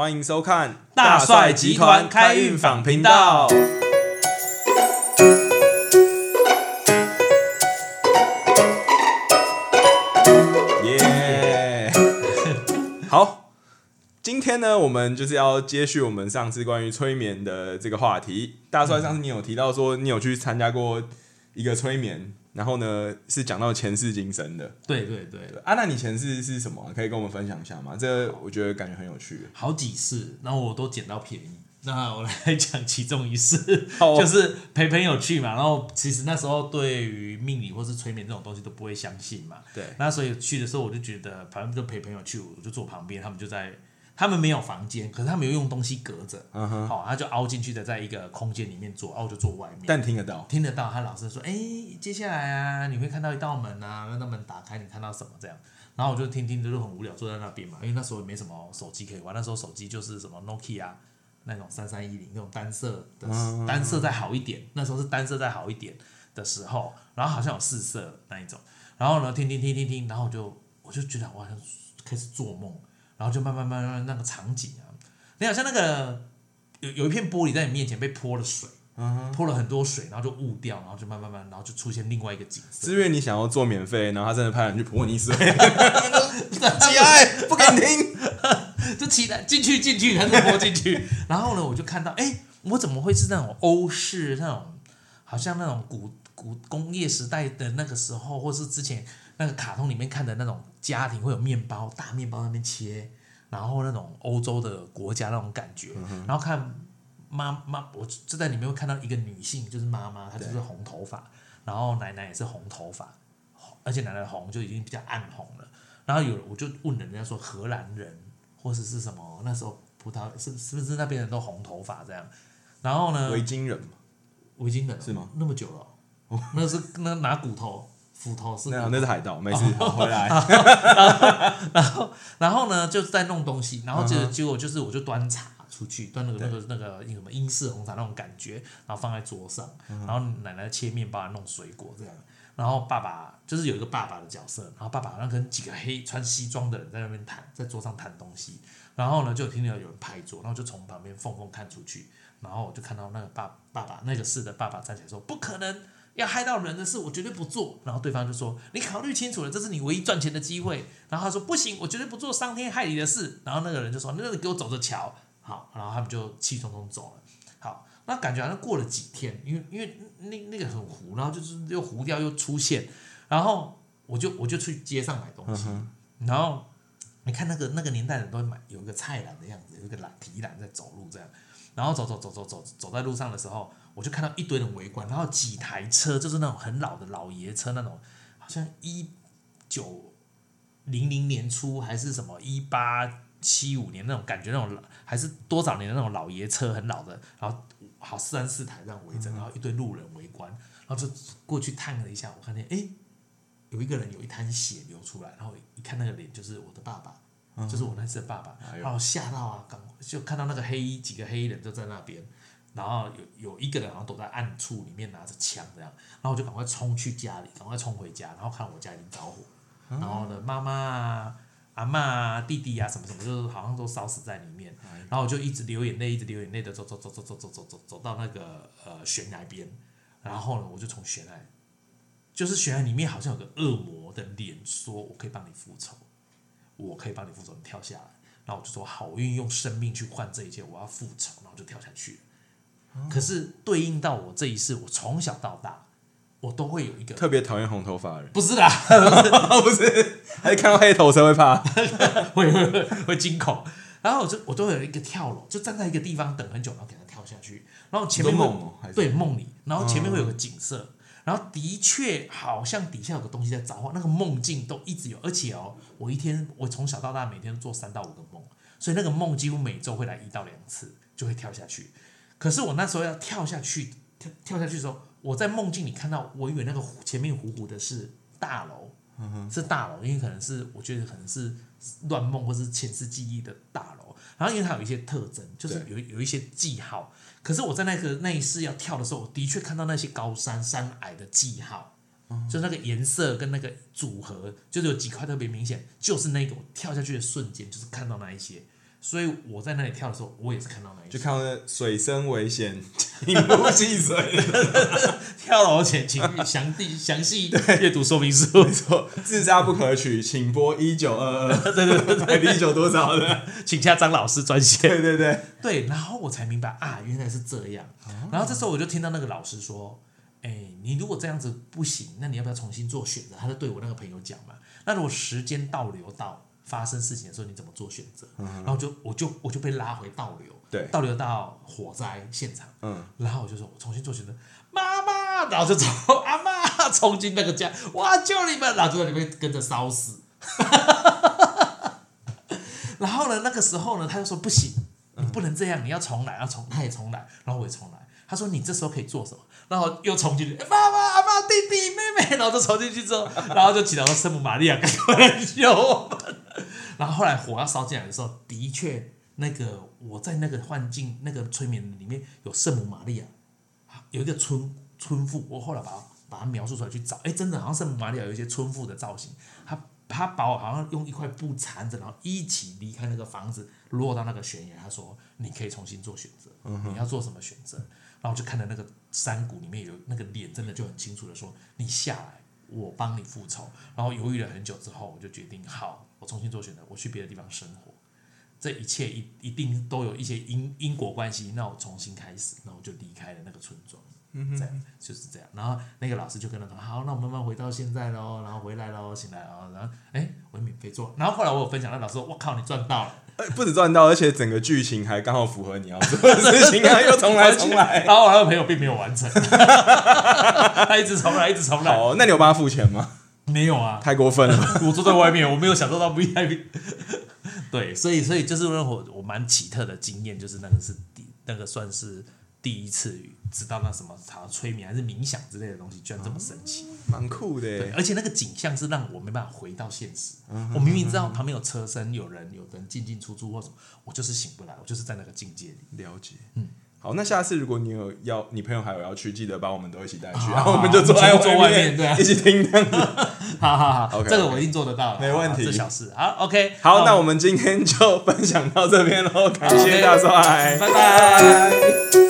欢迎收看大帅集团开运访频道。耶！好，今天呢，我们就是要接续我们上次关于催眠的这个话题。大帅，上次你有提到说你有去参加过一个催眠，然后呢是讲到前世今生的。对对对，啊，那你前世是什么？可以跟我们分享一下吗？这我觉得感觉很有趣。好几次，然后我都捡到便宜。那我来讲其中一次，好就是陪朋友去嘛。然后其实那时候对于命理或是催眠这种东西都不会相信嘛。对，那所以去的时候我就觉得，反正就陪朋友去，我就坐旁边，他们就在，他们没有房间，可是他们有用东西隔着，嗯哼，好，他就凹进去的，在一个空间里面坐，啊，我就坐外面。但听得到。听得到他老师说：“哎、接下来啊，你会看到一道门啊，那道门打开，你看到什么这样？”然后我就听听着就很无聊，坐在那边嘛，因为那时候也没什么手机可以玩，那时候手机就是什么 Nokia 那种三三一零那种单色的，嗯单色再好一点，那时候是单色再好一点的时候，然后好像有四色那一种，然后呢听听听听听，然后我就我就觉得我好像开始做梦，然后就慢慢慢慢那个场景啊，你好像那个有有一片玻璃在你面前被泼了水。泼了很多水，然后就雾掉，然后就慢慢慢，然后就出现另外一个景色。是因为你想要做免费，然后他真的派人去泼你水，起来不给你听。就起来进去进去，还是泼进去。然后呢，我就看到，哎、我怎么会是那种欧式那种，好像那种古古工业时代的那个时候，或是之前那个卡通里面看的那种家庭会有面包，大面包那边切，然后那种欧洲的国家那种感觉，然后看妈妈，我就在里面会看到一个女性，就是妈妈，她就是红头发，然后奶奶也是红头发，而且奶奶的红就已经比较暗红了。然后有我就问人家说荷兰人或者是什么那时候葡萄是是不是那边人都红头发这样？然后呢，维京人嘛，围巾的是吗？那么久了哦、那是那拿骨头斧头是骨头那那是海盗，没事，好 回来。然后 然后呢，就在弄东西，然后结结果就是我就端茶出去，端那个那个那个什么英式红茶那种感觉，然后放在桌上，然后奶奶切面包、弄水果这样，然后爸爸就是有一个爸爸的角色，然后爸爸好像跟几个黑穿西装的人在那边谈，在桌上谈东西，然后呢就有听到有人拍桌，然后就从旁边缝缝看出去，然后我就看到那个爸爸爸那个市的爸爸站起来说：“不可能。”要害到人的事，我绝对不做。然后对方就说：“你考虑清楚了，这是你唯一赚钱的机会。”然后他说：“不行，我绝对不做伤天害理的事。”然后那个人就说：“那你给我走着瞧。”好，然后他们就气冲冲走了。好，那感觉好像过了几天，因为因为那那个很糊，然后就是又糊掉又出现，然后我就我就去街上买东西，然后你看那个那个年代人都会买有一个菜篮的样子，有一个篮提篮在走路这样，然后走走走走走走在路上的时候，我就看到一堆人围观，然后几台车就是那种很老的老爷车那种，好像一九零零年初还是什么一八七五年那种感觉，那种老还是多少年的那种老爷车，很老的，然后好三四台这样围着，然后一堆路人围观，然后就过去探了一下，我看见诶，有一个人有一滩血流出来，然后一看那个脸就是我的爸爸，就是我那次的爸爸，哎呦。然后吓到啊，赶就看到那个黑衣几个黑衣人就在那边，然后有有一个人好像躲在暗处里面拿着枪这样，然后我就赶快冲去家里，赶快冲回家，然后看我家已经着火，然后呢妈妈啊、阿嬷啊、弟弟啊什么什么，就是好像都烧死在里面，然后我就一直流眼泪，一直流眼泪的走走走走走走走走走到那个呃悬崖边，然后呢我就从悬崖，就是悬崖里面好像有个恶魔的脸说：“我可以帮你复仇，我可以帮你复仇。”你跳下来，然后我就说：“好，我愿意用生命去换这一切，我要复仇。”然后就跳下去了。可是对应到我这一世，我从小到大，我都会有一个特别讨厌红头发的人，不是啦，不是，还是看到黑头才会怕。会会会会惊恐。然后我就我都会有一个跳楼，就站在一个地方等很久，然后给他跳下去。然后前面梦哦对梦里，然后前面会有个景色，然后的确好像底下有个东西在召唤，那个梦境都一直有，而且哦，我一天我从小到大每天都做三到五个梦，所以那个梦几乎每周会来一到两次，就会跳下去。可是我那时候要跳下去，跳跳下去的时候，我在梦境里看到，我以为那个前面糊糊的是大楼，是大楼，因为可能是我觉得可能是乱梦或是前世记忆的大楼。然后因为它有一些特征，就是有有一些记号。可是我在那个那一世要跳的时候，我的确看到那些高山山矮的记号，就那个颜色跟那个组合，就是有几块特别明显，就是那个我跳下去的瞬间，就是看到那一些。所以我在那里跳的时候，我也是看到那一些就。看到那水深危险，请勿戏水。跳楼前请详细详细阅读说明书。说自杀不可取，请拨一九二二。对对对对，一九多少的？请下张老师专线。对对对，对，然后我才明白啊，原来是这样。然后这时候我就听到那个老师说：“哎，你如果这样子不行，那你要不要重新做选择？”他在对我那个朋友讲嘛。那如果时间倒流到发生事情的时候，你怎么做选择？然后就我就我就被拉回倒流，对倒流到火灾现场。嗯，然后我就说，我重新做选择，妈妈，然后就从阿妈冲进那个家，哇救你们，然后就在里面跟着烧死。然后呢，那个时候呢，他就说不行，你不能这样，你要重来，要重，他也重来，然后我也重来。他说你这时候可以做什么？然后又冲进去，妈妈、阿妈、弟弟、妹妹，然后就冲进去之后，然后就祈祷说圣母玛利亚赶快来救我们。然后后来火要烧进来的时候，的确，那个我在那个幻境、那个催眠里面有圣母玛利亚，有一个村村妇，我后来把它把它描述出来去找，哎，真的好像圣母玛利亚有一些村妇的造型，她她把我好像用一块布缠着，然后一起离开那个房子，落到那个悬崖。她说你可以重新做选择，你要做什么选择？然后我就看到那个山谷里面有那个脸，真的就很清楚的说你下来，我帮你复仇。然后犹豫了很久之后，我就决定好，我重新做选择，我去别的地方生活。这一切一一定都有一些因因果关系，那我重新开始，那我就离开了那个村庄，这样就是这样。然后那个老师就跟他说：“好，那我慢慢回到现在喽，然后回来喽，醒来哦，然后哎，我免费做。然后后来我有分享，那老师说：我靠，你赚到了，呃不止赚到，而且整个剧情还刚好符合你要做的事情啊，又重来重来。然后我那个朋友并没有完成，他一直重来，一直重来，哦，那你有帮他付钱吗？没有啊，太过分了。我坐在外面，我没有享受到 VIP。对，所以所以就是让我我蛮奇特的经验，就是那个是第那个算是第一次知道那什么好像催眠还是冥想之类的东西，居然这么神奇。蛮酷的对，而且那个景象是让我没办法回到现实。我明明知道旁边有车身、有人、有人进进出出或什么，我就是醒不来，我就是在那个境界里。了解，嗯，好，那下次如果你有要，你朋友还有要去，记得把我们都一起带去，然后我们就坐在坐外面面对啊一起听这样子。好好好 这个我一定做得到，没问题好这小事。好，OK，好，那我们今天就分享到这边喽，感谢大帅，拜拜。